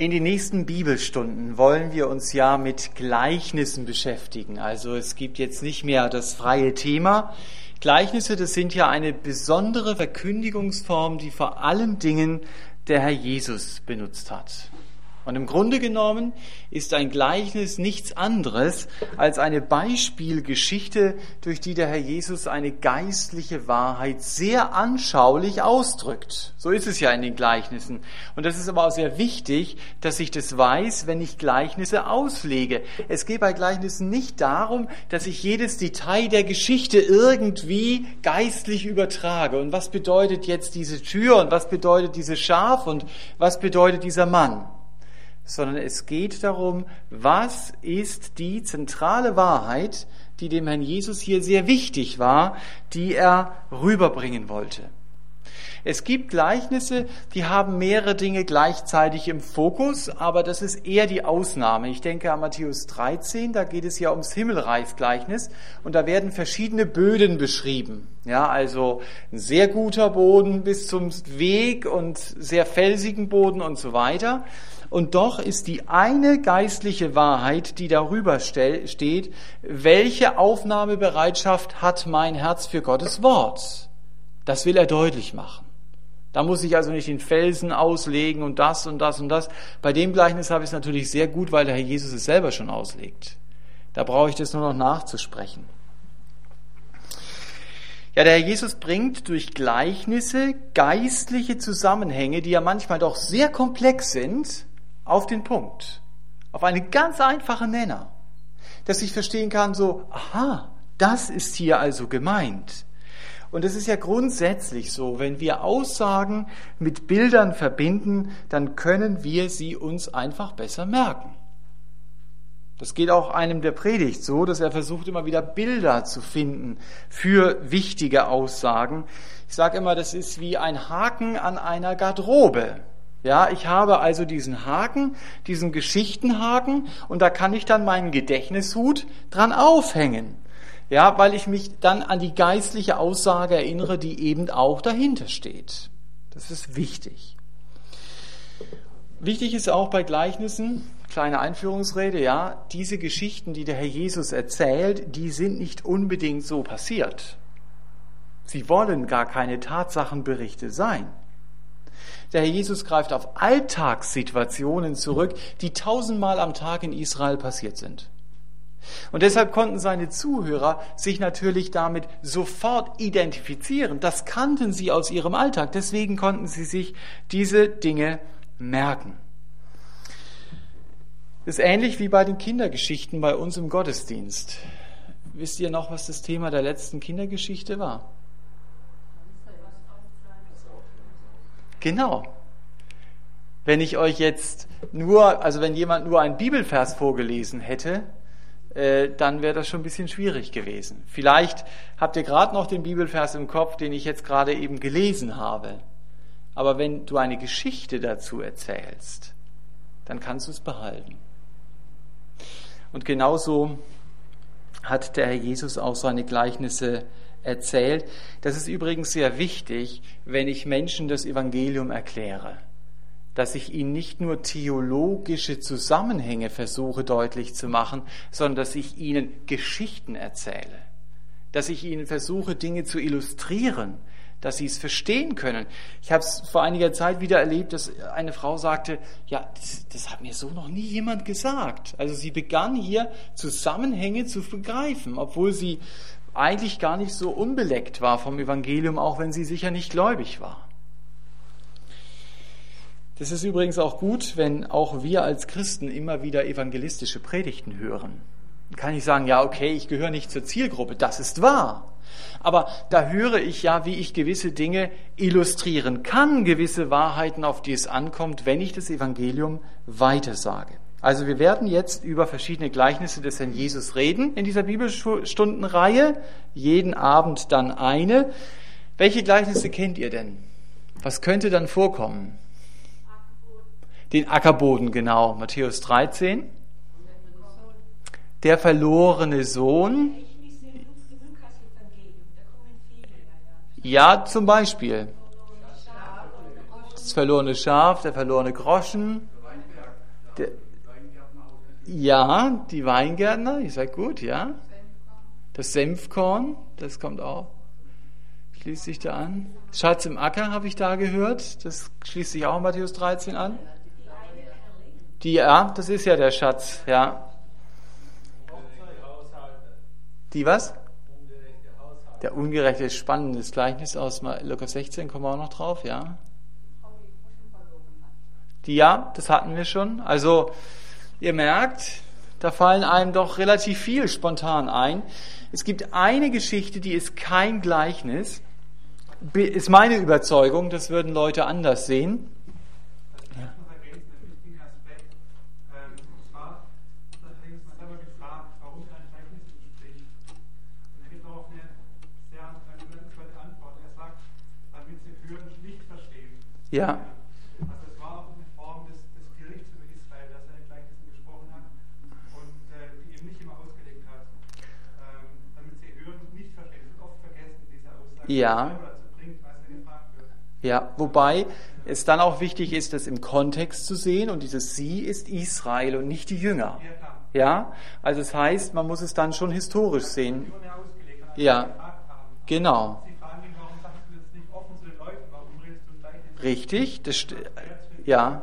In den nächsten Bibelstunden wollen wir uns ja mit Gleichnissen beschäftigen. Also es gibt jetzt nicht mehr das freie Thema. Gleichnisse, das sind ja eine besondere Verkündigungsform, die vor allen Dingen der Herr Jesus benutzt hat. Und im Grunde genommen ist ein Gleichnis nichts anderes als eine Beispielgeschichte, durch die der Herr Jesus eine geistliche Wahrheit sehr anschaulich ausdrückt. So ist es ja in den Gleichnissen. Und das ist aber auch sehr wichtig, dass ich das weiß, wenn ich Gleichnisse auslege. Es geht bei Gleichnissen nicht darum, dass ich jedes Detail der Geschichte irgendwie geistlich übertrage. Und was bedeutet jetzt diese Tür und was bedeutet dieses Schaf und was bedeutet dieser Mann? Sondern es geht darum, was ist die zentrale Wahrheit, die dem Herrn Jesus hier sehr wichtig war, die er rüberbringen wollte. Es gibt Gleichnisse, die haben mehrere Dinge gleichzeitig im Fokus, aber das ist eher die Ausnahme. Ich denke an Matthäus 13, da geht es ja ums Himmelreichsgleichnis und da werden verschiedene Böden beschrieben. Ja, also ein sehr guter Boden bis zum Weg und sehr felsigen Boden und so weiter. Und doch ist die eine geistliche Wahrheit, die darüber steht, welche Aufnahmebereitschaft hat mein Herz für Gottes Wort? Das will er deutlich machen. Da muss ich also nicht den Felsen auslegen und das und das und das. Bei dem Gleichnis habe ich es natürlich sehr gut, weil der Herr Jesus es selber schon auslegt. Da brauche ich das nur noch nachzusprechen. Ja, der Herr Jesus bringt durch Gleichnisse geistliche Zusammenhänge, die ja manchmal doch sehr komplex sind, auf den Punkt, auf eine ganz einfache Nenner, dass ich verstehen kann, so, aha, das ist hier also gemeint. Und es ist ja grundsätzlich so, wenn wir Aussagen mit Bildern verbinden, dann können wir sie uns einfach besser merken. Das geht auch einem der Predigt so, dass er versucht immer wieder Bilder zu finden für wichtige Aussagen. Ich sage immer, das ist wie ein Haken an einer Garderobe. Ja, ich habe also diesen Haken, diesen Geschichtenhaken und da kann ich dann meinen Gedächtnishut dran aufhängen. Ja, weil ich mich dann an die geistliche Aussage erinnere, die eben auch dahinter steht. Das ist wichtig. Wichtig ist auch bei Gleichnissen, kleine Einführungsrede, ja, diese Geschichten, die der Herr Jesus erzählt, die sind nicht unbedingt so passiert. Sie wollen gar keine Tatsachenberichte sein. Der Herr Jesus greift auf Alltagssituationen zurück, die tausendmal am Tag in Israel passiert sind. Und deshalb konnten seine Zuhörer sich natürlich damit sofort identifizieren. Das kannten sie aus ihrem Alltag. Deswegen konnten sie sich diese Dinge merken. Das ist ähnlich wie bei den Kindergeschichten bei uns im Gottesdienst. Wisst ihr noch, was das Thema der letzten Kindergeschichte war? Genau. Wenn ich euch jetzt nur, also wenn jemand nur einen Bibelvers vorgelesen hätte, äh, dann wäre das schon ein bisschen schwierig gewesen. Vielleicht habt ihr gerade noch den Bibelvers im Kopf, den ich jetzt gerade eben gelesen habe. Aber wenn du eine Geschichte dazu erzählst, dann kannst du es behalten. Und genauso hat der Herr Jesus auch seine Gleichnisse erzählt. Das ist übrigens sehr wichtig, wenn ich Menschen das Evangelium erkläre, dass ich ihnen nicht nur theologische Zusammenhänge versuche deutlich zu machen, sondern dass ich ihnen Geschichten erzähle, dass ich ihnen versuche, Dinge zu illustrieren, dass sie es verstehen können. Ich habe es vor einiger Zeit wieder erlebt, dass eine Frau sagte, ja, das, das, hat mir so noch nie jemand gesagt. Also sie begann hier Zusammenhänge zu begreifen, obwohl sie eigentlich gar nicht so unbeleckt war vom Evangelium, auch wenn sie sicher nicht gläubig war. Das ist übrigens auch gut, wenn auch wir als Christen immer wieder evangelistische Predigten hören. Dann kann ich sagen, ja, okay, ich gehöre nicht zur Zielgruppe, das ist wahr. Aber da höre ich ja, wie ich gewisse Dinge illustrieren kann, gewisse Wahrheiten, auf die es ankommt, wenn ich das Evangelium weitersage. Also wir werden jetzt über verschiedene Gleichnisse des Herrn Jesus reden in dieser Bibelstundenreihe. Jeden Abend dann eine. Welche Gleichnisse kennt ihr denn? Was könnte dann vorkommen? Den Ackerboden, genau. Matthäus 13. Der verlorene Sohn. Ja, zum Beispiel. Das verlorene Schaf, der verlorene Groschen. Der, ja, die Weingärtner, ihr seid gut, ja. Das Senfkorn, das kommt auch. Schließt sich da an. Schatz im Acker habe ich da gehört. Das schließt sich auch in Matthäus 13 an. Die, ja, das ist ja der Schatz, ja. Die was? Der ungerechte spannendes Gleichnis aus Lukas 16, kommen wir auch noch drauf, ja. Die ja, das hatten wir schon. Also, ihr merkt, da fallen einem doch relativ viel spontan ein. Es gibt eine Geschichte, die ist kein Gleichnis. Ist meine Überzeugung, das würden Leute anders sehen. Ja. Also es war auch eine Form des, des Gerichts über Israel, dass er in Gleichnissen gesprochen hat und äh, die eben nicht immer ausgelegt hat, ähm, damit sie hören und nicht verstehen. Es wird oft vergessen, diese Aussage, ja. Ja, wobei es dann auch wichtig ist, das im Kontext zu sehen und dieses Sie ist Israel und nicht die Jünger. Ja, also es das heißt, man muss es dann schon historisch sehen. Ja, genau. Richtig, das ja.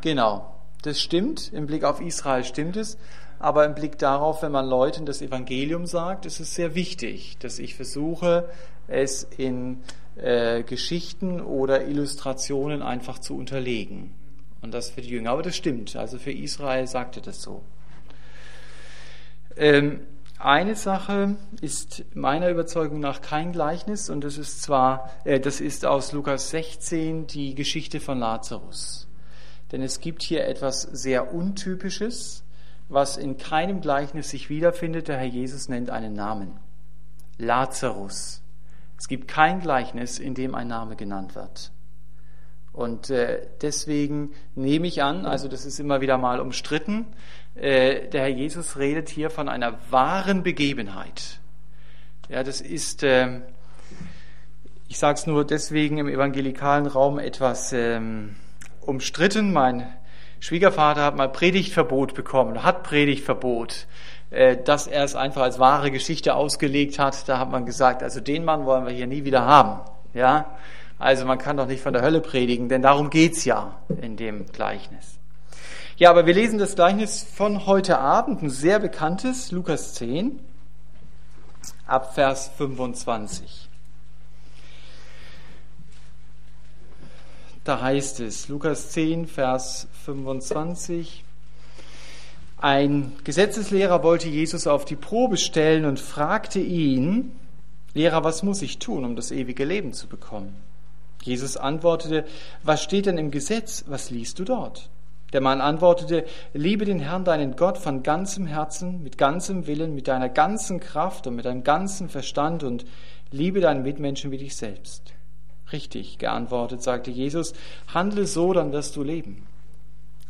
Genau, das stimmt. Im Blick auf Israel stimmt es. Aber im Blick darauf, wenn man Leuten das Evangelium sagt, ist es sehr wichtig, dass ich versuche, es in äh, Geschichten oder Illustrationen einfach zu unterlegen. Und das für die Jünger. Aber das stimmt. Also für Israel sagte das so. Ähm, eine Sache ist meiner Überzeugung nach kein Gleichnis und das ist zwar, äh, das ist aus Lukas 16 die Geschichte von Lazarus. Denn es gibt hier etwas sehr Untypisches, was in keinem Gleichnis sich wiederfindet. Der Herr Jesus nennt einen Namen. Lazarus. Es gibt kein Gleichnis, in dem ein Name genannt wird. Und äh, deswegen nehme ich an, also das ist immer wieder mal umstritten, äh, der Herr Jesus redet hier von einer wahren Begebenheit. Ja, das ist, äh, ich sage es nur deswegen im evangelikalen Raum etwas ähm, umstritten. Mein Schwiegervater hat mal Predigtverbot bekommen, hat Predigtverbot, äh, dass er es einfach als wahre Geschichte ausgelegt hat. Da hat man gesagt, also den Mann wollen wir hier nie wieder haben. Ja, also man kann doch nicht von der Hölle predigen, denn darum geht's ja in dem Gleichnis. Ja, aber wir lesen das Gleichnis von heute Abend, ein sehr bekanntes, Lukas 10, ab Vers 25. Da heißt es, Lukas 10, Vers 25, ein Gesetzeslehrer wollte Jesus auf die Probe stellen und fragte ihn, Lehrer, was muss ich tun, um das ewige Leben zu bekommen? Jesus antwortete, was steht denn im Gesetz? Was liest du dort? Der Mann antwortete, liebe den Herrn deinen Gott von ganzem Herzen, mit ganzem Willen, mit deiner ganzen Kraft und mit deinem ganzen Verstand und liebe deinen Mitmenschen wie dich selbst. Richtig geantwortet, sagte Jesus, handle so, dann wirst du leben.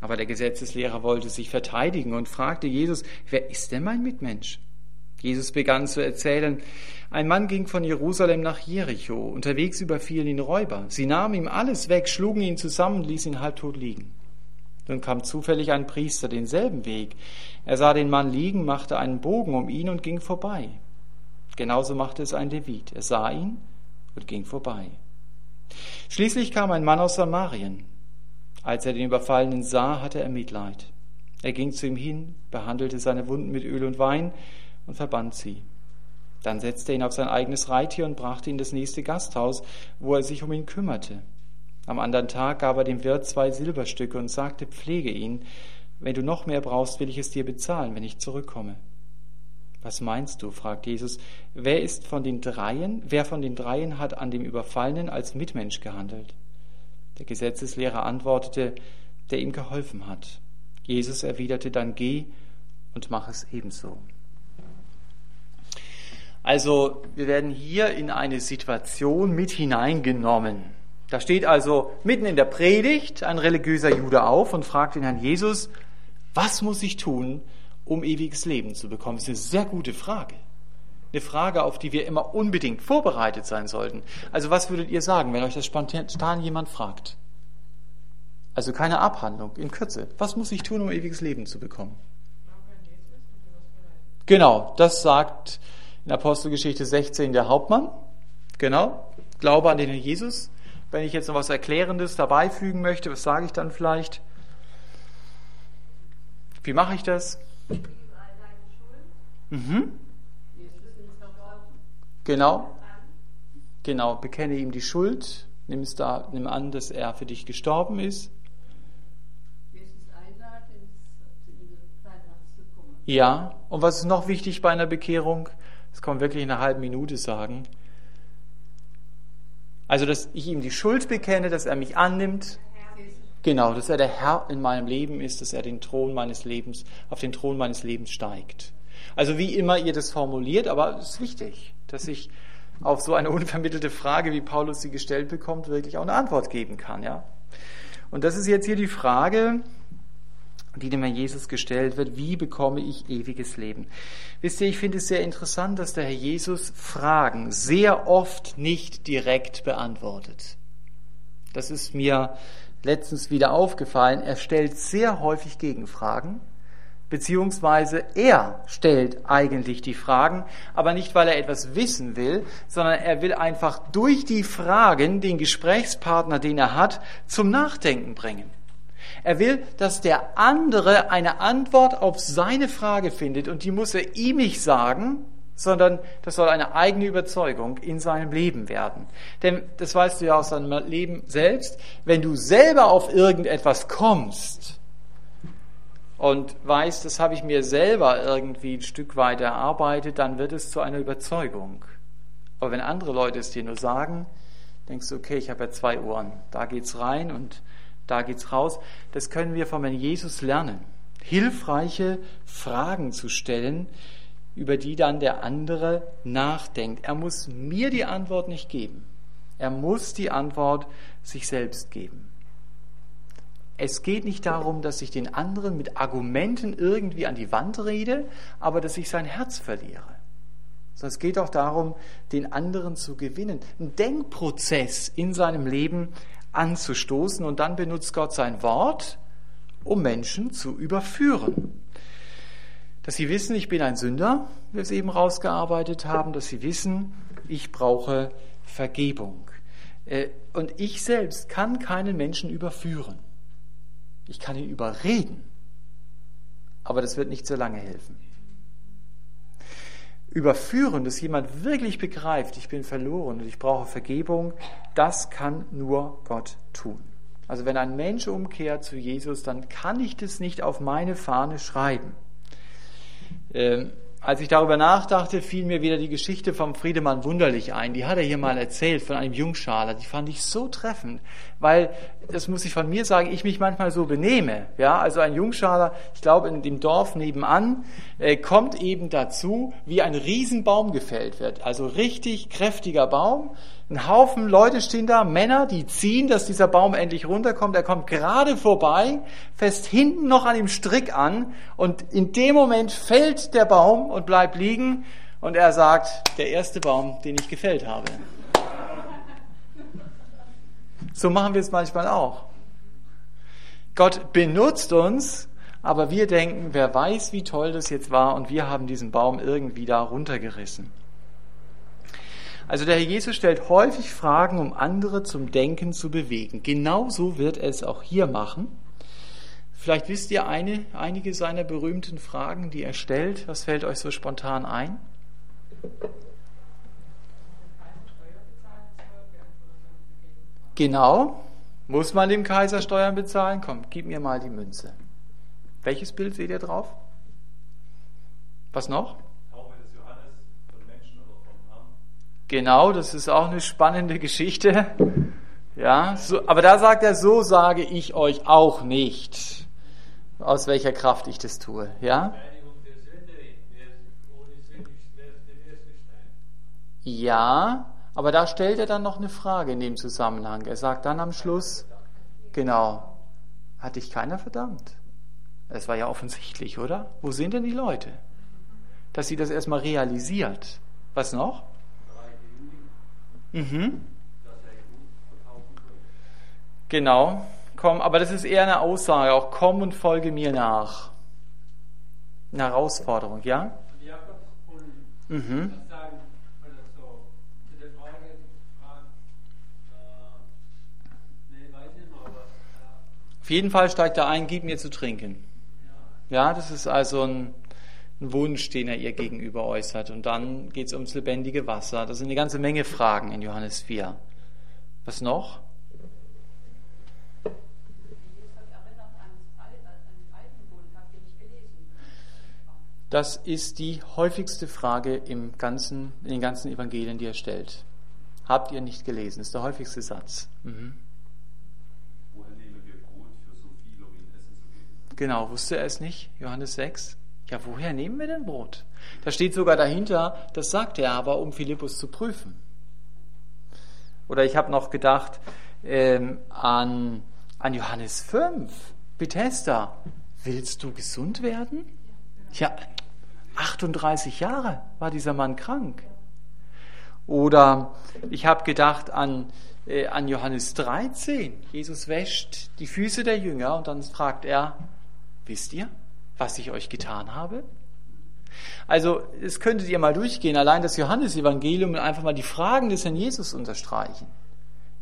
Aber der Gesetzeslehrer wollte sich verteidigen und fragte Jesus, wer ist denn mein Mitmensch? Jesus begann zu erzählen, ein Mann ging von Jerusalem nach Jericho, unterwegs überfielen ihn Räuber. Sie nahmen ihm alles weg, schlugen ihn zusammen und ließen ihn halbtot liegen. Nun kam zufällig ein Priester denselben Weg. Er sah den Mann liegen, machte einen Bogen um ihn und ging vorbei. Genauso machte es ein Levit. Er sah ihn und ging vorbei. Schließlich kam ein Mann aus Samarien. Als er den Überfallenen sah, hatte er Mitleid. Er ging zu ihm hin, behandelte seine Wunden mit Öl und Wein und verband sie. Dann setzte er ihn auf sein eigenes Reittier und brachte ihn in das nächste Gasthaus, wo er sich um ihn kümmerte. Am anderen Tag gab er dem Wirt zwei Silberstücke und sagte, pflege ihn. Wenn du noch mehr brauchst, will ich es dir bezahlen, wenn ich zurückkomme. Was meinst du? fragt Jesus. Wer ist von den dreien, wer von den dreien hat an dem Überfallenen als Mitmensch gehandelt? Der Gesetzeslehrer antwortete, der ihm geholfen hat. Jesus erwiderte dann, geh und mach es ebenso. Also wir werden hier in eine Situation mit hineingenommen. Da steht also mitten in der Predigt ein religiöser Jude auf und fragt den Herrn Jesus, was muss ich tun, um ewiges Leben zu bekommen? Das ist eine sehr gute Frage. Eine Frage, auf die wir immer unbedingt vorbereitet sein sollten. Also was würdet ihr sagen, wenn euch das spontan jemand fragt? Also keine Abhandlung, in Kürze. Was muss ich tun, um ewiges Leben zu bekommen? Genau, das sagt in Apostelgeschichte 16 der Hauptmann. Genau, Glaube an den Jesus. Wenn ich jetzt noch was Erklärendes dabei fügen möchte, was sage ich dann vielleicht? Wie mache ich das? Mhm. Genau. Genau, bekenne ihm die Schuld, nimm, es da, nimm an, dass er für dich gestorben ist. Ja, und was ist noch wichtig bei einer Bekehrung? Das kann man wirklich in einer halben Minute sagen. Also, dass ich ihm die Schuld bekenne, dass er mich annimmt. Genau, dass er der Herr in meinem Leben ist, dass er den Thron meines Lebens, auf den Thron meines Lebens steigt. Also wie immer ihr das formuliert, aber es ist wichtig, dass ich auf so eine unvermittelte Frage, wie Paulus sie gestellt bekommt, wirklich auch eine Antwort geben kann, ja. Und das ist jetzt hier die Frage, die dem Herrn Jesus gestellt wird, wie bekomme ich ewiges Leben? Wisst ihr, ich finde es sehr interessant, dass der Herr Jesus Fragen sehr oft nicht direkt beantwortet. Das ist mir letztens wieder aufgefallen. Er stellt sehr häufig Gegenfragen, beziehungsweise er stellt eigentlich die Fragen, aber nicht, weil er etwas wissen will, sondern er will einfach durch die Fragen den Gesprächspartner, den er hat, zum Nachdenken bringen. Er will, dass der andere eine Antwort auf seine Frage findet und die muss er ihm nicht sagen, sondern das soll eine eigene Überzeugung in seinem Leben werden. Denn das weißt du ja aus deinem Leben selbst, wenn du selber auf irgendetwas kommst und weißt, das habe ich mir selber irgendwie ein Stück weit erarbeitet, dann wird es zu einer Überzeugung. Aber wenn andere Leute es dir nur sagen, denkst du, okay, ich habe ja zwei Ohren, da geht's rein und da geht's raus. Das können wir von Herrn Jesus lernen. Hilfreiche Fragen zu stellen, über die dann der andere nachdenkt. Er muss mir die Antwort nicht geben. Er muss die Antwort sich selbst geben. Es geht nicht darum, dass ich den anderen mit Argumenten irgendwie an die Wand rede, aber dass ich sein Herz verliere. Sondern es geht auch darum, den anderen zu gewinnen. Ein Denkprozess in seinem Leben anzustoßen und dann benutzt Gott sein Wort, um Menschen zu überführen. Dass sie wissen, ich bin ein Sünder, wie wir es eben rausgearbeitet haben, dass sie wissen, ich brauche Vergebung. Äh, und ich selbst kann keinen Menschen überführen. Ich kann ihn überreden, aber das wird nicht so lange helfen. Überführen, dass jemand wirklich begreift, ich bin verloren und ich brauche Vergebung, das kann nur Gott tun. Also wenn ein Mensch umkehrt zu Jesus, dann kann ich das nicht auf meine Fahne schreiben. Ähm, als ich darüber nachdachte, fiel mir wieder die Geschichte vom Friedemann Wunderlich ein. Die hat er hier mal erzählt von einem Jungschaler. Die fand ich so treffend, weil, das muss ich von mir sagen, ich mich manchmal so benehme. Ja, also ein Jungschaler, ich glaube, in dem Dorf nebenan, äh, kommt eben dazu, wie ein Riesenbaum gefällt wird. Also richtig kräftiger Baum. Ein Haufen Leute stehen da, Männer, die ziehen, dass dieser Baum endlich runterkommt. Er kommt gerade vorbei, fest hinten noch an dem Strick an und in dem Moment fällt der Baum und bleibt liegen und er sagt, der erste Baum, den ich gefällt habe. So machen wir es manchmal auch. Gott benutzt uns, aber wir denken, wer weiß, wie toll das jetzt war und wir haben diesen Baum irgendwie da runtergerissen. Also der Herr Jesus stellt häufig Fragen, um andere zum Denken zu bewegen. Genauso wird er es auch hier machen. Vielleicht wisst ihr eine, einige seiner berühmten Fragen, die er stellt. Was fällt euch so spontan ein? Genau. Muss man dem Kaiser Steuern bezahlen? Komm, gib mir mal die Münze. Welches Bild seht ihr drauf? Was noch? Genau, das ist auch eine spannende Geschichte. Ja, so, aber da sagt er, so sage ich euch auch nicht, aus welcher Kraft ich das tue. Ja? Ja, aber da stellt er dann noch eine Frage in dem Zusammenhang. Er sagt dann am Schluss, genau, hat dich keiner verdammt? Das war ja offensichtlich, oder? Wo sind denn die Leute? Dass sie das erstmal realisiert. Was noch? Mhm. Genau, komm, aber das ist eher eine Aussage, auch komm und folge mir nach. Eine Herausforderung, ja? Mhm. Auf jeden Fall steigt er ein, gib mir zu trinken. Ja, das ist also ein, ein Wunsch, den er ihr gegenüber äußert. Und dann geht es ums lebendige Wasser. Das sind eine ganze Menge Fragen in Johannes 4. Was noch? Das ist die häufigste Frage im ganzen, in den ganzen Evangelien, die er stellt. Habt ihr nicht gelesen? Das ist der häufigste Satz. Mhm. Woher nehmen wir Brot für so viel, um ihnen Essen zu geben? Genau, wusste er es nicht? Johannes 6. Ja, woher nehmen wir denn Brot? Da steht sogar dahinter, das sagt er aber, um Philippus zu prüfen. Oder ich habe noch gedacht ähm, an, an Johannes 5, Bethesda. Willst du gesund werden? Ja, 38 Jahre war dieser Mann krank. Oder ich habe gedacht an, äh, an Johannes 13. Jesus wäscht die Füße der Jünger und dann fragt er, wisst ihr, was ich euch getan habe? Also, es könntet ihr mal durchgehen, allein das Johannesevangelium und einfach mal die Fragen des Herrn Jesus unterstreichen.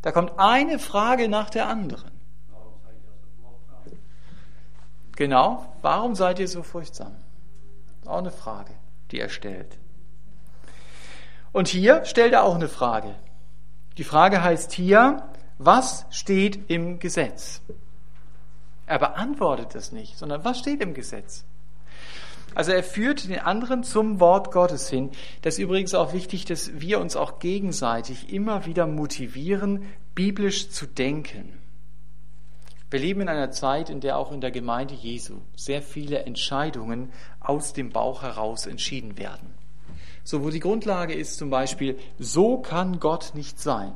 Da kommt eine Frage nach der anderen. Genau, warum seid ihr so furchtsam? Auch eine Frage, die er stellt. Und hier stellt er auch eine Frage. Die Frage heißt hier, was steht im Gesetz? Er beantwortet das nicht, sondern was steht im Gesetz? Also er führt den anderen zum Wort Gottes hin. Das ist übrigens auch wichtig, dass wir uns auch gegenseitig immer wieder motivieren, biblisch zu denken. Wir leben in einer Zeit, in der auch in der Gemeinde Jesu sehr viele Entscheidungen aus dem Bauch heraus entschieden werden. So, wo die Grundlage ist zum Beispiel, so kann Gott nicht sein.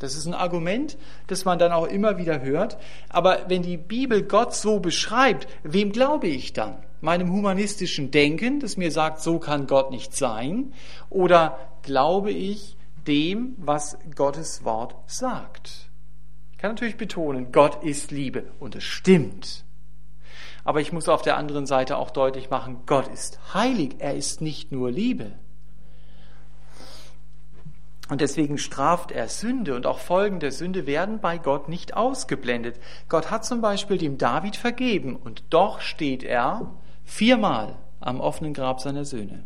Das ist ein Argument, das man dann auch immer wieder hört. Aber wenn die Bibel Gott so beschreibt, wem glaube ich dann? Meinem humanistischen Denken, das mir sagt, so kann Gott nicht sein? Oder glaube ich dem, was Gottes Wort sagt? Ich kann natürlich betonen, Gott ist Liebe und es stimmt. Aber ich muss auf der anderen Seite auch deutlich machen, Gott ist heilig, er ist nicht nur Liebe. Und deswegen straft er Sünde und auch Folgen der Sünde werden bei Gott nicht ausgeblendet. Gott hat zum Beispiel dem David vergeben und doch steht er viermal am offenen Grab seiner Söhne.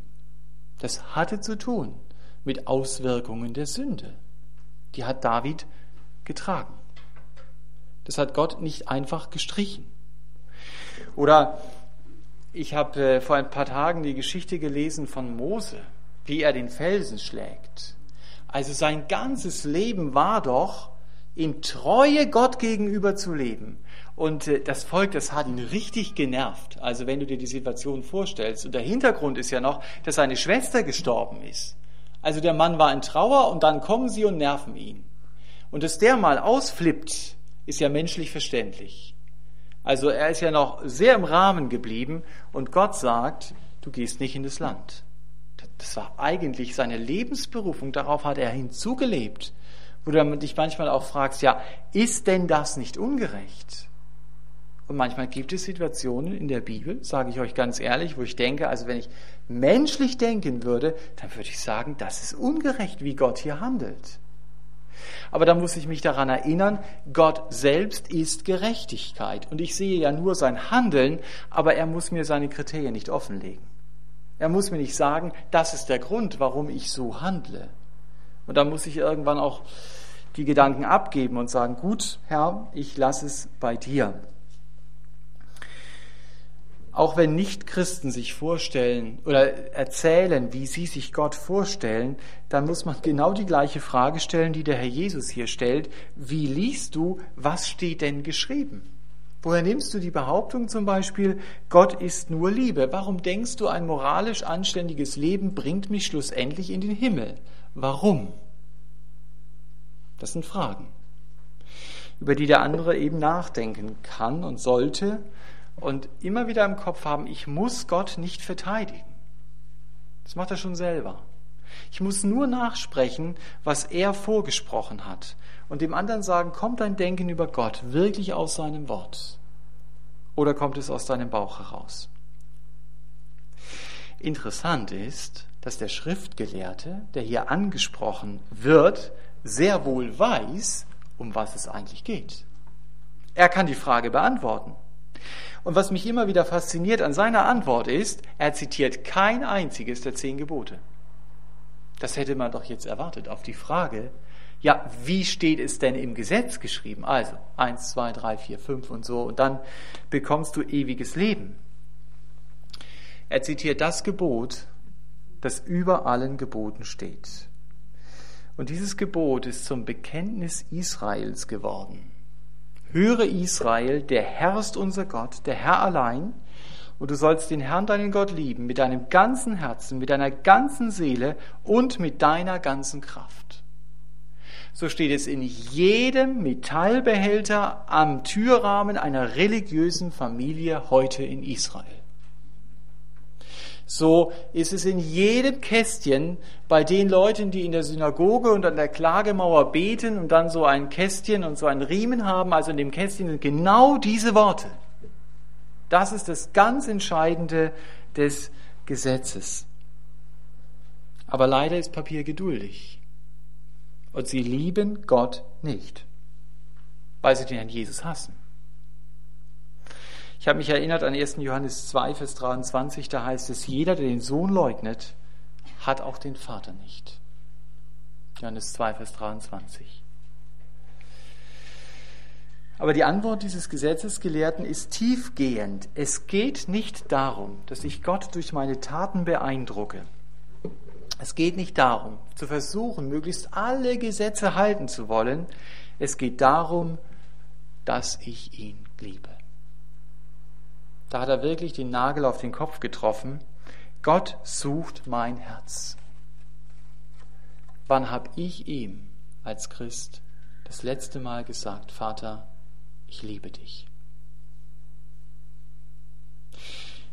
Das hatte zu tun mit Auswirkungen der Sünde. Die hat David getragen. Das hat Gott nicht einfach gestrichen. Oder ich habe äh, vor ein paar Tagen die Geschichte gelesen von Mose, wie er den Felsen schlägt. Also sein ganzes Leben war doch, in Treue Gott gegenüber zu leben. Und äh, das Volk, das hat ihn richtig genervt. Also wenn du dir die Situation vorstellst. Und der Hintergrund ist ja noch, dass seine Schwester gestorben ist. Also der Mann war in Trauer und dann kommen sie und nerven ihn. Und dass der mal ausflippt, ist ja menschlich verständlich. Also er ist ja noch sehr im Rahmen geblieben und Gott sagt, du gehst nicht in das Land. Das war eigentlich seine Lebensberufung, darauf hat er hinzugelebt. Wo du dich manchmal auch fragst, ja, ist denn das nicht ungerecht? Und manchmal gibt es Situationen in der Bibel, sage ich euch ganz ehrlich, wo ich denke, also wenn ich menschlich denken würde, dann würde ich sagen, das ist ungerecht, wie Gott hier handelt. Aber da muss ich mich daran erinnern, Gott selbst ist Gerechtigkeit. Und ich sehe ja nur sein Handeln, aber er muss mir seine Kriterien nicht offenlegen. Er muss mir nicht sagen, das ist der Grund, warum ich so handle. Und da muss ich irgendwann auch die Gedanken abgeben und sagen, gut, Herr, ich lasse es bei dir. Auch wenn Nichtchristen sich vorstellen oder erzählen, wie sie sich Gott vorstellen, dann muss man genau die gleiche Frage stellen, die der Herr Jesus hier stellt. Wie liest du, was steht denn geschrieben? Woher nimmst du die Behauptung zum Beispiel, Gott ist nur Liebe? Warum denkst du, ein moralisch anständiges Leben bringt mich schlussendlich in den Himmel? Warum? Das sind Fragen, über die der andere eben nachdenken kann und sollte und immer wieder im Kopf haben, ich muss Gott nicht verteidigen. Das macht er schon selber. Ich muss nur nachsprechen, was er vorgesprochen hat und dem anderen sagen, kommt dein Denken über Gott wirklich aus seinem Wort oder kommt es aus deinem Bauch heraus? Interessant ist, dass der Schriftgelehrte, der hier angesprochen wird, sehr wohl weiß, um was es eigentlich geht. Er kann die Frage beantworten. Und was mich immer wieder fasziniert an seiner Antwort ist, er zitiert kein einziges der zehn Gebote. Das hätte man doch jetzt erwartet auf die Frage, ja, wie steht es denn im Gesetz geschrieben? Also eins, zwei, drei, vier, fünf und so, und dann bekommst du ewiges Leben. Er zitiert das Gebot, das über allen Geboten steht. Und dieses Gebot ist zum Bekenntnis Israels geworden. Höre Israel, der Herr ist unser Gott, der Herr allein, und du sollst den Herrn, deinen Gott, lieben mit deinem ganzen Herzen, mit deiner ganzen Seele und mit deiner ganzen Kraft. So steht es in jedem Metallbehälter am Türrahmen einer religiösen Familie heute in Israel so ist es in jedem Kästchen bei den Leuten, die in der Synagoge und an der Klagemauer beten und dann so ein Kästchen und so einen Riemen haben. Also in dem Kästchen sind genau diese Worte. Das ist das ganz Entscheidende des Gesetzes. Aber leider ist Papier geduldig. Und sie lieben Gott nicht, weil sie den Herrn Jesus hassen. Ich habe mich erinnert an 1. Johannes 2, Vers 23, da heißt es, jeder, der den Sohn leugnet, hat auch den Vater nicht. Johannes 2, Vers 23. Aber die Antwort dieses Gesetzesgelehrten ist tiefgehend. Es geht nicht darum, dass ich Gott durch meine Taten beeindrucke. Es geht nicht darum, zu versuchen, möglichst alle Gesetze halten zu wollen. Es geht darum, dass ich ihn liebe. Da hat er wirklich den Nagel auf den Kopf getroffen. Gott sucht mein Herz. Wann habe ich ihm als Christ das letzte Mal gesagt, Vater, ich liebe dich?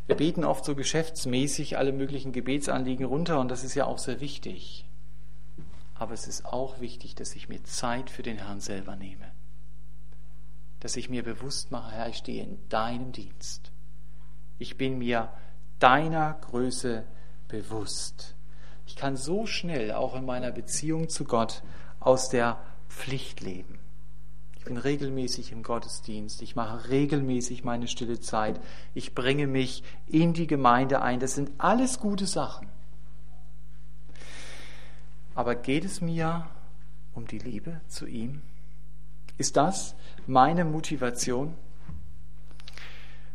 Wir beten oft so geschäftsmäßig alle möglichen Gebetsanliegen runter und das ist ja auch sehr wichtig. Aber es ist auch wichtig, dass ich mir Zeit für den Herrn selber nehme. Dass ich mir bewusst mache, Herr, ich stehe in deinem Dienst ich bin mir deiner Größe bewusst. Ich kann so schnell auch in meiner Beziehung zu Gott aus der Pflicht leben. Ich bin regelmäßig im Gottesdienst, ich mache regelmäßig meine stille Zeit, ich bringe mich in die Gemeinde ein. Das sind alles gute Sachen. Aber geht es mir um die Liebe zu ihm? Ist das meine Motivation?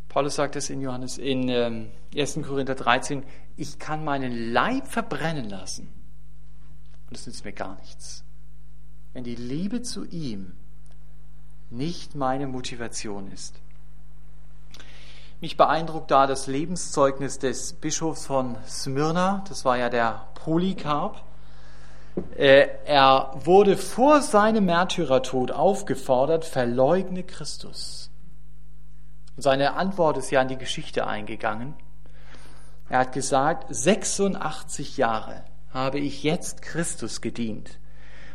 Paulus sagt es in Johannes in 1. Ähm, Korinther 13, ich kann meinen Leib verbrennen lassen. Und es nützt mir gar nichts. Wenn die Liebe zu ihm nicht meine Motivation ist. Mich beeindruckt da das Lebenszeugnis des Bischofs von Smyrna, das war ja der Polycarp. Äh, er wurde vor seinem Märtyrertod aufgefordert, verleugne Christus. Und seine Antwort ist ja in die Geschichte eingegangen. Er hat gesagt, 86 Jahre habe ich jetzt Christus gedient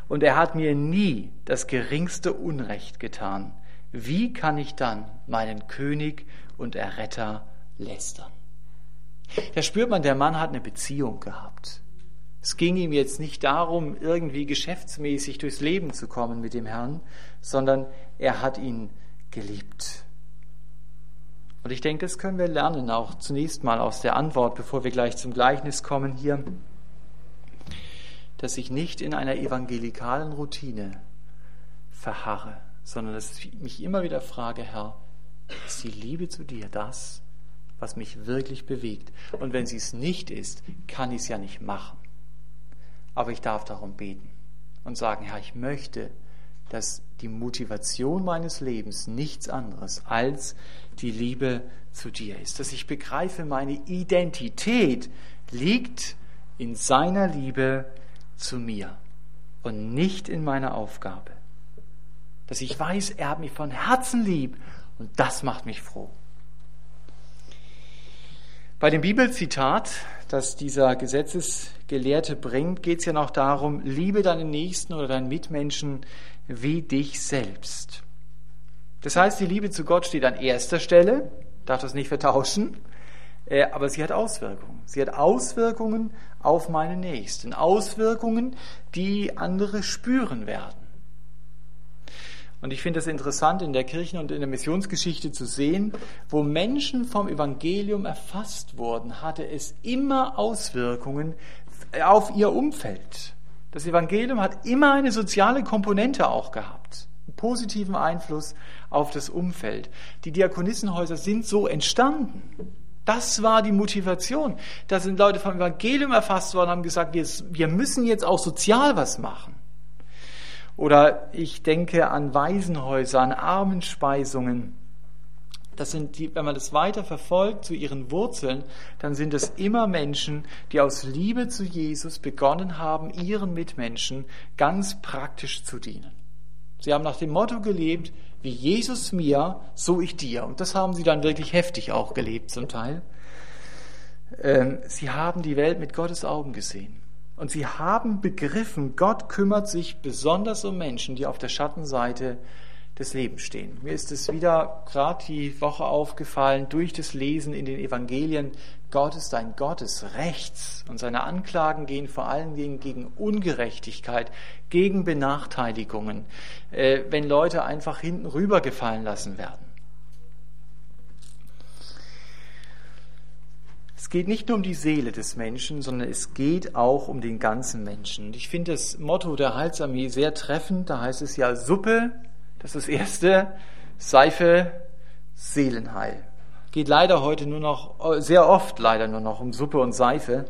und er hat mir nie das geringste Unrecht getan. Wie kann ich dann meinen König und Erretter lästern? Da spürt man, der Mann hat eine Beziehung gehabt. Es ging ihm jetzt nicht darum, irgendwie geschäftsmäßig durchs Leben zu kommen mit dem Herrn, sondern er hat ihn geliebt. Und ich denke, das können wir lernen, auch zunächst mal aus der Antwort, bevor wir gleich zum Gleichnis kommen hier, dass ich nicht in einer evangelikalen Routine verharre, sondern dass ich mich immer wieder frage, Herr, ist die Liebe zu dir das, was mich wirklich bewegt? Und wenn sie es nicht ist, kann ich es ja nicht machen. Aber ich darf darum beten und sagen, Herr, ich möchte, dass die Motivation meines Lebens nichts anderes als die Liebe zu dir ist. Dass ich begreife, meine Identität liegt in seiner Liebe zu mir und nicht in meiner Aufgabe. Dass ich weiß, er hat mich von Herzen lieb und das macht mich froh. Bei dem Bibelzitat, das dieser Gesetzesgelehrte bringt, geht es ja noch darum, liebe deinen Nächsten oder deinen Mitmenschen wie dich selbst. Das heißt, die Liebe zu Gott steht an erster Stelle, darf das nicht vertauschen, aber sie hat Auswirkungen. Sie hat Auswirkungen auf meine Nächsten, Auswirkungen, die andere spüren werden. Und ich finde es interessant, in der Kirchen- und in der Missionsgeschichte zu sehen, wo Menschen vom Evangelium erfasst wurden, hatte es immer Auswirkungen auf ihr Umfeld. Das Evangelium hat immer eine soziale Komponente auch gehabt, einen positiven Einfluss auf das Umfeld. Die Diakonissenhäuser sind so entstanden. Das war die Motivation. Da sind Leute vom Evangelium erfasst worden und haben gesagt, wir, wir müssen jetzt auch sozial was machen. Oder ich denke an Waisenhäuser, an Armenspeisungen. Das sind die, wenn man das weiter verfolgt zu ihren Wurzeln, dann sind es immer Menschen, die aus Liebe zu Jesus begonnen haben, ihren Mitmenschen ganz praktisch zu dienen. Sie haben nach dem Motto gelebt, wie Jesus mir, so ich dir. Und das haben sie dann wirklich heftig auch gelebt zum Teil. Ähm, sie haben die Welt mit Gottes Augen gesehen. Und sie haben begriffen, Gott kümmert sich besonders um Menschen, die auf der Schattenseite des Lebens stehen. Mir ist es wieder gerade die Woche aufgefallen, durch das Lesen in den Evangelien, Gott ist ein Gott des Rechts und seine Anklagen gehen vor allen Dingen gegen Ungerechtigkeit, gegen Benachteiligungen, äh, wenn Leute einfach hinten rübergefallen lassen werden. Es geht nicht nur um die Seele des Menschen, sondern es geht auch um den ganzen Menschen. Und ich finde das Motto der Heilsarmee sehr treffend. Da heißt es ja Suppe, das ist das erste, Seife, Seelenheil. Geht leider heute nur noch, sehr oft leider nur noch um Suppe und Seife.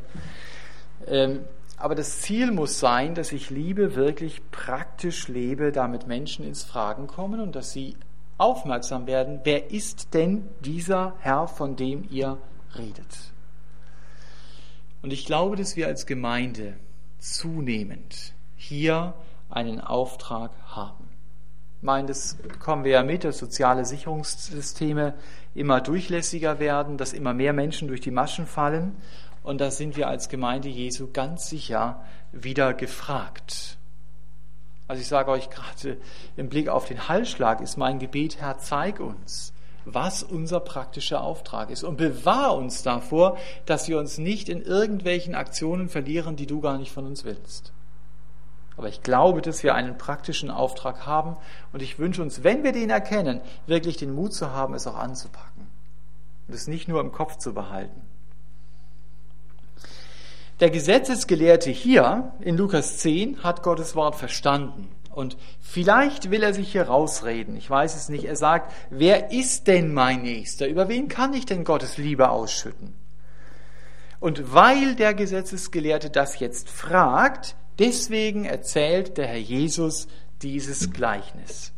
Ähm, aber das Ziel muss sein, dass ich Liebe wirklich praktisch lebe, damit Menschen ins Fragen kommen und dass sie aufmerksam werden, wer ist denn dieser Herr, von dem ihr redet. Und ich glaube, dass wir als Gemeinde zunehmend hier einen Auftrag haben. Meine, das bekommen wir ja mit, dass soziale Sicherungssysteme immer durchlässiger werden, dass immer mehr Menschen durch die Maschen fallen. Und da sind wir als Gemeinde Jesu ganz sicher wieder gefragt. Also ich sage euch gerade im Blick auf den Hallschlag ist mein Gebet, Herr, zeig uns, was unser praktischer Auftrag ist. Und bewahr uns davor, dass wir uns nicht in irgendwelchen Aktionen verlieren, die du gar nicht von uns willst. Aber ich glaube, dass wir einen praktischen Auftrag haben und ich wünsche uns, wenn wir den erkennen, wirklich den Mut zu haben, es auch anzupacken und es nicht nur im Kopf zu behalten. Der Gesetzesgelehrte hier in Lukas 10 hat Gottes Wort verstanden und vielleicht will er sich hier rausreden. Ich weiß es nicht. Er sagt, wer ist denn mein Nächster? Über wen kann ich denn Gottes Liebe ausschütten? Und weil der Gesetzesgelehrte das jetzt fragt, deswegen erzählt der Herr Jesus dieses Gleichnis.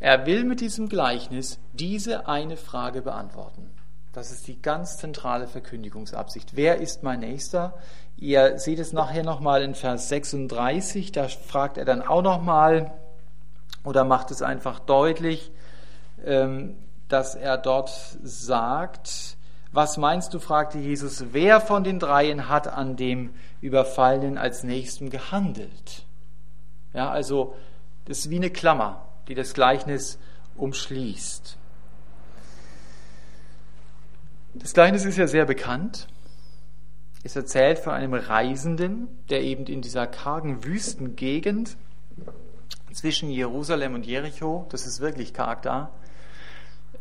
Er will mit diesem Gleichnis diese eine Frage beantworten. Das ist die ganz zentrale Verkündigungsabsicht. Wer ist mein Nächster? Ihr seht es nachher nochmal in Vers 36, da fragt er dann auch nochmal oder macht es einfach deutlich, ähm, dass er dort sagt, was meinst du, fragte Jesus, wer von den dreien hat an dem Überfallenen als Nächsten gehandelt? Ja, also das ist wie eine Klammer, die das Gleichnis umschließt. Das Gleichnis ist ja sehr bekannt. Es erzählt von einem Reisenden, der eben in dieser kargen Wüstengegend zwischen Jerusalem und Jericho, das ist wirklich karg da,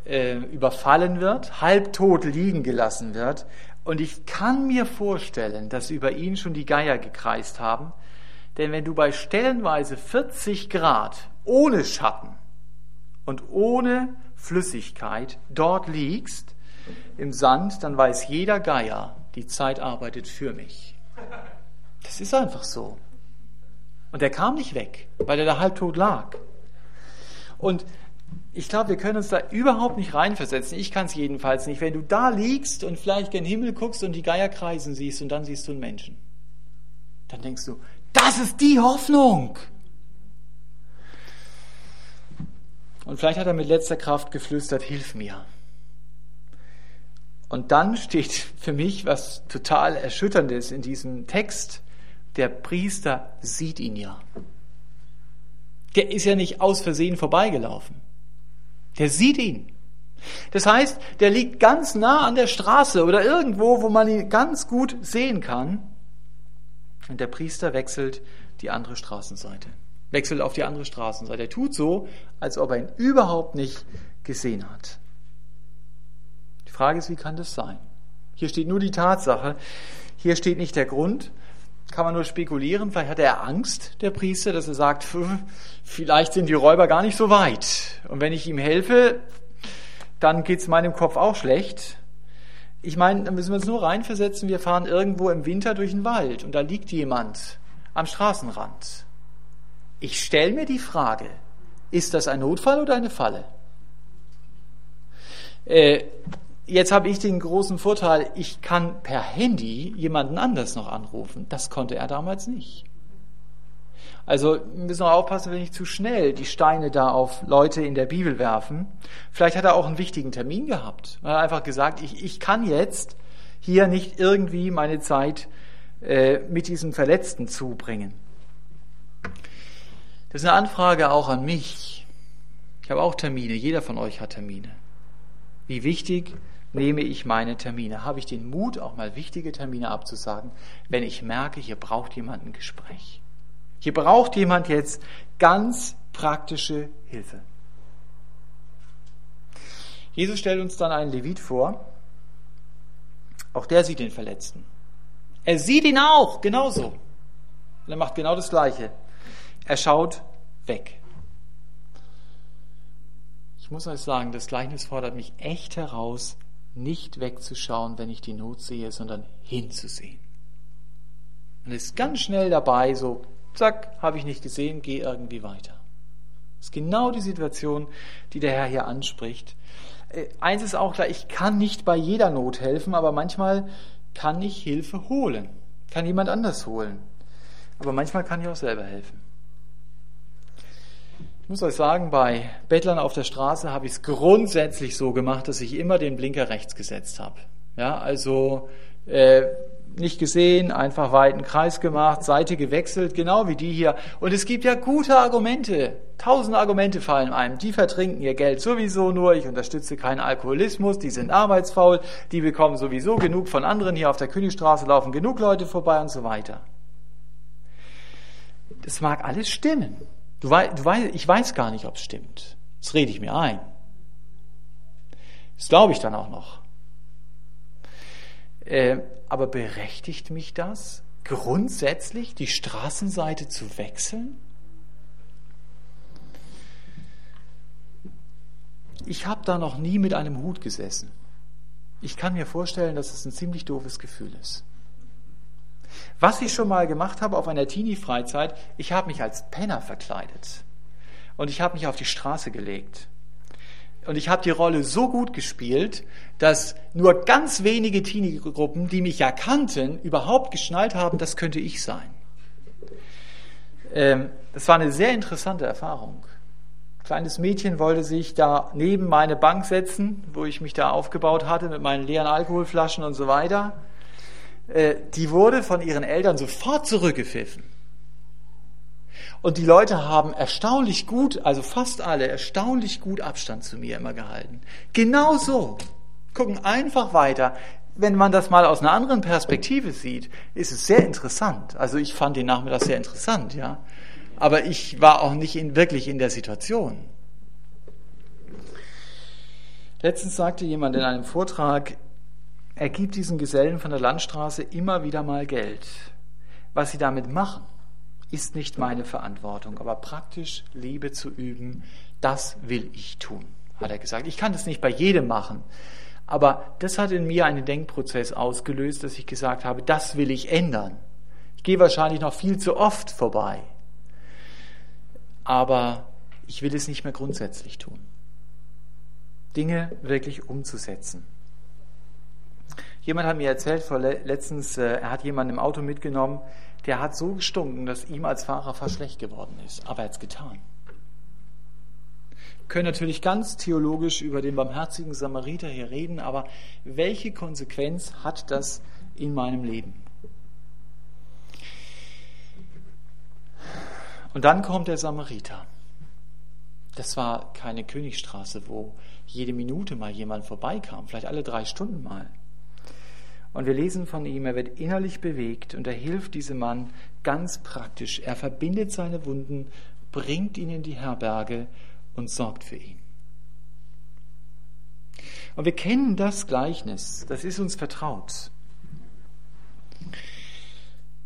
äh, überfallen wird, halbtot liegen gelassen wird. Und ich kann mir vorstellen, dass über ihn schon die Geier gekreist haben. Denn wenn du bei stellenweise 40 Grad ohne Schatten und ohne Flüssigkeit dort liegst, im Sand, dann weiß jeder Geier, die Zeit arbeitet für mich. Das ist einfach so. Und er kam nicht weg, weil er da halbtot lag. Und ich glaube, wir können uns da überhaupt nicht reinversetzen. Ich kann es jedenfalls nicht. Wenn du da liegst und vielleicht gen Himmel guckst und die Geier kreisen siehst und dann siehst du einen Menschen, dann denkst du, das ist die Hoffnung. Und vielleicht hat er mit letzter Kraft geflüstert, hilf mir. Und dann steht für mich was total Erschütterndes in diesem Text. Der Priester sieht ihn ja. Der ist ja nicht aus Versehen vorbeigelaufen. Der sieht ihn. Das heißt, der liegt ganz nah an der Straße oder irgendwo, wo man ihn ganz gut sehen kann. Und der Priester wechselt die andere Straßenseite. Wechselt auf die andere Straßenseite. Er tut so, als ob er ihn überhaupt nicht gesehen hat. Die Frage ist, wie kann das sein? Hier steht nur die Tatsache. Hier steht nicht der Grund. Kann man nur spekulieren. Vielleicht hat er Angst, der Priester, dass er sagt, vielleicht sind die Räuber gar nicht so weit. Und wenn ich ihm helfe, dann geht es meinem Kopf auch schlecht. Ich meine, da müssen wir uns nur reinversetzen, wir fahren irgendwo im Winter durch den Wald und da liegt jemand am Straßenrand. Ich stelle mir die Frage, ist das ein Notfall oder eine Falle? Äh, jetzt habe ich den großen Vorteil, ich kann per Handy jemanden anders noch anrufen. Das konnte er damals nicht. Also müssen wir aufpassen, wenn nicht zu schnell die Steine da auf Leute in der Bibel werfen. Vielleicht hat er auch einen wichtigen Termin gehabt. Er hat einfach gesagt, ich, ich kann jetzt hier nicht irgendwie meine Zeit äh, mit diesem Verletzten zubringen. Das ist eine Anfrage auch an mich. Ich habe auch Termine, jeder von euch hat Termine. Wie wichtig nehme ich meine Termine? Habe ich den Mut, auch mal wichtige Termine abzusagen, wenn ich merke, hier braucht jemand ein Gespräch? Hier braucht jemand jetzt ganz praktische Hilfe. Jesus stellt uns dann einen Levit vor. Auch der sieht den Verletzten. Er sieht ihn auch, genauso. Und er macht genau das Gleiche. Er schaut weg. Ich muss euch sagen, das Gleichnis fordert mich echt heraus, nicht wegzuschauen, wenn ich die Not sehe, sondern hinzusehen. Und ist ganz schnell dabei, so Zack, habe ich nicht gesehen, geh irgendwie weiter. Das ist genau die Situation, die der Herr hier anspricht. Äh, eins ist auch klar, ich kann nicht bei jeder Not helfen, aber manchmal kann ich Hilfe holen, kann jemand anders holen. Aber manchmal kann ich auch selber helfen. Ich muss euch sagen, bei Bettlern auf der Straße habe ich es grundsätzlich so gemacht, dass ich immer den Blinker rechts gesetzt habe. Ja, also äh, nicht gesehen, einfach weiten Kreis gemacht, Seite gewechselt, genau wie die hier. Und es gibt ja gute Argumente. Tausend Argumente fallen einem. Die vertrinken ihr Geld sowieso nur. Ich unterstütze keinen Alkoholismus. Die sind arbeitsfaul. Die bekommen sowieso genug von anderen. Hier auf der Königstraße laufen genug Leute vorbei und so weiter. Das mag alles stimmen. Du weißt, du weißt, ich weiß gar nicht, ob es stimmt. Das rede ich mir ein. Das glaube ich dann auch noch. Äh, aber berechtigt mich das, grundsätzlich die Straßenseite zu wechseln? Ich habe da noch nie mit einem Hut gesessen. Ich kann mir vorstellen, dass es ein ziemlich doofes Gefühl ist. Was ich schon mal gemacht habe auf einer Teenie-Freizeit, ich habe mich als Penner verkleidet. Und ich habe mich auf die Straße gelegt. Und ich habe die Rolle so gut gespielt, dass nur ganz wenige Teenie-Gruppen, die mich ja kannten, überhaupt geschnallt haben, das könnte ich sein. Ähm, das war eine sehr interessante Erfahrung. Ein kleines Mädchen wollte sich da neben meine Bank setzen, wo ich mich da aufgebaut hatte mit meinen leeren Alkoholflaschen und so weiter. Äh, die wurde von ihren Eltern sofort zurückgepfiffen. Und die Leute haben erstaunlich gut, also fast alle, erstaunlich gut Abstand zu mir immer gehalten. Genau so. Gucken einfach weiter. Wenn man das mal aus einer anderen Perspektive sieht, ist es sehr interessant. Also ich fand den Nachmittag sehr interessant, ja. Aber ich war auch nicht in, wirklich in der Situation. Letztens sagte jemand in einem Vortrag, er gibt diesen Gesellen von der Landstraße immer wieder mal Geld. Was sie damit machen, ist nicht meine Verantwortung, aber praktisch Liebe zu üben, das will ich tun, hat er gesagt. Ich kann das nicht bei jedem machen, aber das hat in mir einen Denkprozess ausgelöst, dass ich gesagt habe, das will ich ändern. Ich gehe wahrscheinlich noch viel zu oft vorbei, aber ich will es nicht mehr grundsätzlich tun. Dinge wirklich umzusetzen. Jemand hat mir erzählt vor letztens, äh, er hat jemanden im Auto mitgenommen, der hat so gestunken, dass ihm als Fahrer fast schlecht geworden ist. Aber er hat es getan. können natürlich ganz theologisch über den barmherzigen Samariter hier reden, aber welche Konsequenz hat das in meinem Leben? Und dann kommt der Samariter. Das war keine Königstraße, wo jede Minute mal jemand vorbeikam, vielleicht alle drei Stunden mal. Und wir lesen von ihm, er wird innerlich bewegt und er hilft diesem Mann ganz praktisch. Er verbindet seine Wunden, bringt ihn in die Herberge und sorgt für ihn. Und wir kennen das Gleichnis, das ist uns vertraut.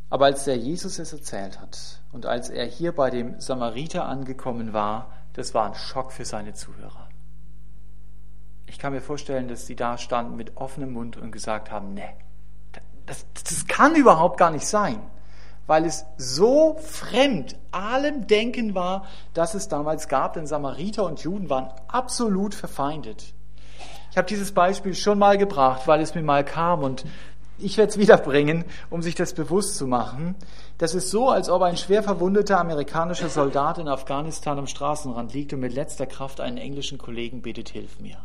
Aber als der Jesus es erzählt hat und als er hier bei dem Samariter angekommen war, das war ein Schock für seine Zuhörer. Ich kann mir vorstellen, dass sie da standen mit offenem Mund und gesagt haben, nee, das, das kann überhaupt gar nicht sein, weil es so fremd allem Denken war, das es damals gab, denn Samariter und Juden waren absolut verfeindet. Ich habe dieses Beispiel schon mal gebracht, weil es mir mal kam und ich werde es wiederbringen, um sich das bewusst zu machen. Das ist so, als ob ein schwer verwundeter amerikanischer Soldat in Afghanistan am Straßenrand liegt und mit letzter Kraft einen englischen Kollegen bittet, hilf mir.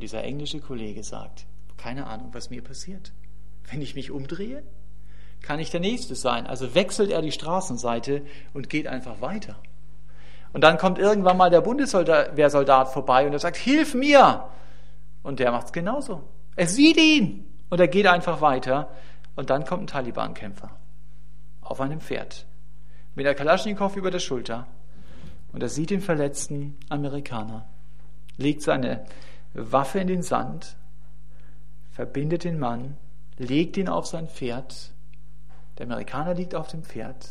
Und dieser englische Kollege sagt, keine Ahnung, was mir passiert. Wenn ich mich umdrehe, kann ich der Nächste sein. Also wechselt er die Straßenseite und geht einfach weiter. Und dann kommt irgendwann mal der Bundeswehrsoldat vorbei und er sagt, hilf mir! Und der macht es genauso. Er sieht ihn und er geht einfach weiter. Und dann kommt ein Taliban-Kämpfer auf einem Pferd mit der Kalaschnikow über der Schulter. Und er sieht den verletzten Amerikaner, legt seine Waffe in den Sand, verbindet den Mann, legt ihn auf sein Pferd. Der Amerikaner liegt auf dem Pferd.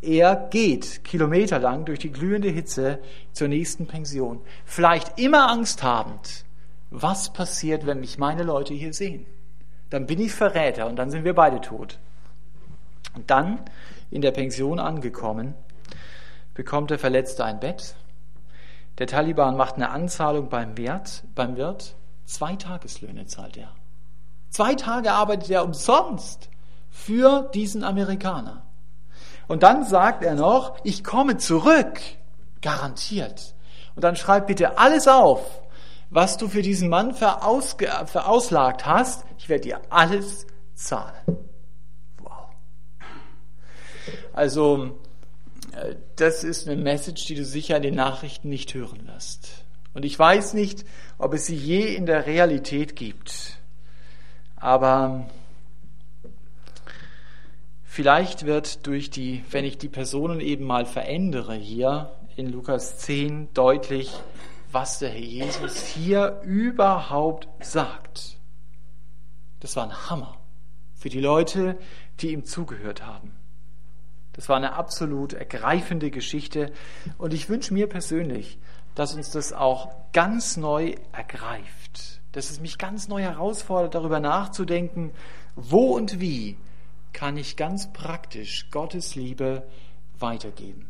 Er geht kilometerlang durch die glühende Hitze zur nächsten Pension. Vielleicht immer Angst habend, was passiert, wenn mich meine Leute hier sehen? Dann bin ich Verräter und dann sind wir beide tot. Und dann, in der Pension angekommen, bekommt der Verletzte ein Bett. Der Taliban macht eine Anzahlung beim Wirt, beim Wirt. Zwei Tageslöhne zahlt er. Zwei Tage arbeitet er umsonst für diesen Amerikaner. Und dann sagt er noch, ich komme zurück. Garantiert. Und dann schreib bitte alles auf, was du für diesen Mann verausge verauslagt hast, ich werde dir alles zahlen. Wow. Also, das ist eine Message, die du sicher in den Nachrichten nicht hören wirst. Und ich weiß nicht, ob es sie je in der Realität gibt. Aber vielleicht wird durch die, wenn ich die Personen eben mal verändere hier in Lukas 10 deutlich, was der Herr Jesus hier überhaupt sagt. Das war ein Hammer für die Leute, die ihm zugehört haben. Das war eine absolut ergreifende Geschichte und ich wünsche mir persönlich, dass uns das auch ganz neu ergreift, dass es mich ganz neu herausfordert, darüber nachzudenken, wo und wie kann ich ganz praktisch Gottes Liebe weitergeben.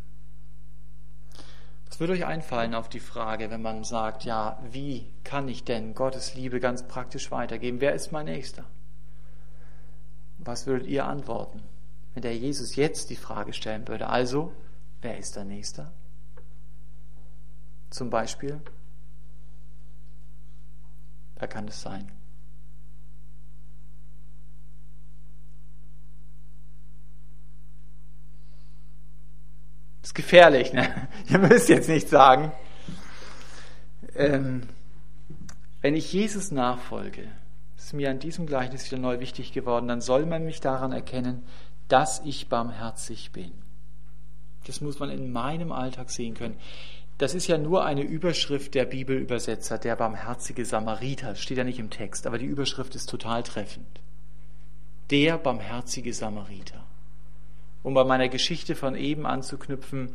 Was würde euch einfallen auf die Frage, wenn man sagt, ja, wie kann ich denn Gottes Liebe ganz praktisch weitergeben? Wer ist mein Nächster? Was würdet ihr antworten, wenn der Jesus jetzt die Frage stellen würde? Also, wer ist der Nächster? Zum Beispiel, wer kann es sein? Das ist gefährlich, ne? Ihr müsst jetzt nicht sagen. Ähm, wenn ich Jesus nachfolge, ist mir an diesem Gleichnis wieder neu wichtig geworden, dann soll man mich daran erkennen, dass ich barmherzig bin. Das muss man in meinem Alltag sehen können. Das ist ja nur eine Überschrift der Bibelübersetzer, der barmherzige Samariter. Steht ja nicht im Text, aber die Überschrift ist total treffend. Der barmherzige Samariter um bei meiner Geschichte von eben anzuknüpfen,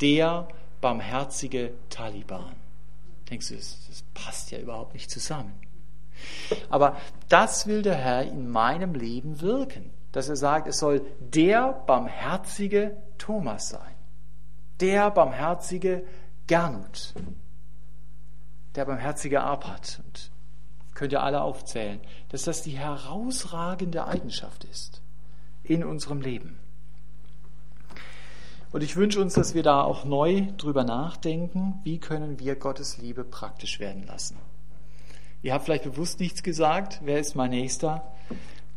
der barmherzige Taliban. Denkst du, das, das passt ja überhaupt nicht zusammen. Aber das will der Herr in meinem Leben wirken, dass er sagt, es soll der barmherzige Thomas sein, der barmherzige Gernot, der barmherzige Arpat. Und könnt ihr alle aufzählen, dass das die herausragende Eigenschaft ist in unserem Leben. Und ich wünsche uns, dass wir da auch neu drüber nachdenken, wie können wir Gottes Liebe praktisch werden lassen. Ihr habt vielleicht bewusst nichts gesagt, wer ist mein Nächster?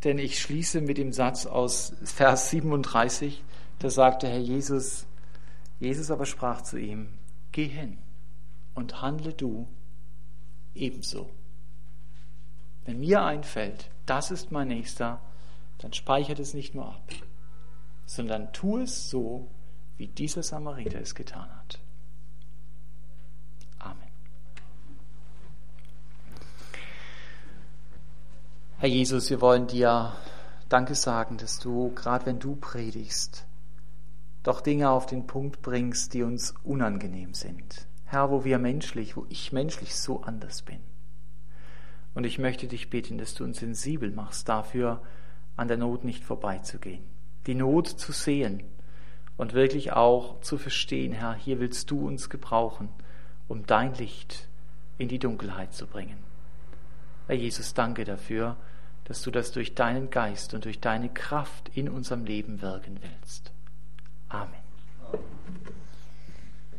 Denn ich schließe mit dem Satz aus Vers 37, da sagte Herr Jesus, Jesus aber sprach zu ihm, geh hin und handle du ebenso. Wenn mir einfällt, das ist mein Nächster, dann speichert es nicht nur ab, sondern tu es so, wie dieser Samariter es getan hat. Amen. Herr Jesus, wir wollen dir Danke sagen, dass du, gerade wenn du predigst, doch Dinge auf den Punkt bringst, die uns unangenehm sind. Herr, wo wir menschlich, wo ich menschlich so anders bin. Und ich möchte dich bitten, dass du uns sensibel machst, dafür an der Not nicht vorbeizugehen. Die Not zu sehen und wirklich auch zu verstehen, Herr, hier willst du uns gebrauchen, um dein Licht in die Dunkelheit zu bringen. Herr Jesus, danke dafür, dass du das durch deinen Geist und durch deine Kraft in unserem Leben wirken willst. Amen. Amen.